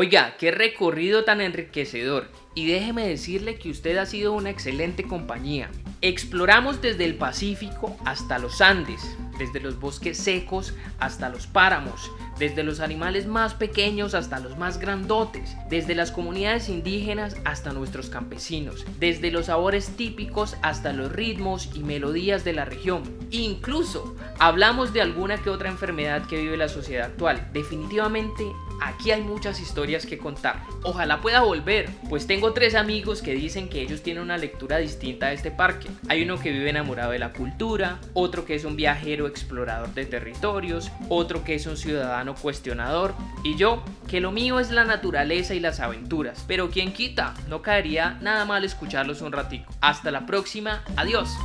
Oiga, qué recorrido tan enriquecedor. Y déjeme decirle que usted ha sido una excelente compañía. Exploramos desde el Pacífico hasta los Andes, desde los bosques secos hasta los páramos, desde los animales más pequeños hasta los más grandotes, desde las comunidades indígenas hasta nuestros campesinos, desde los sabores típicos hasta los ritmos y melodías de la región. Incluso hablamos de alguna que otra enfermedad que vive la sociedad actual. Definitivamente Aquí hay muchas historias que contar. Ojalá pueda volver, pues tengo tres amigos que dicen que ellos tienen una lectura distinta de este parque. Hay uno que vive enamorado de la cultura, otro que es un viajero explorador de territorios, otro que es un ciudadano cuestionador, y yo, que lo mío es la naturaleza y las aventuras. Pero quien quita, no caería nada mal escucharlos un ratico. Hasta la próxima, adiós.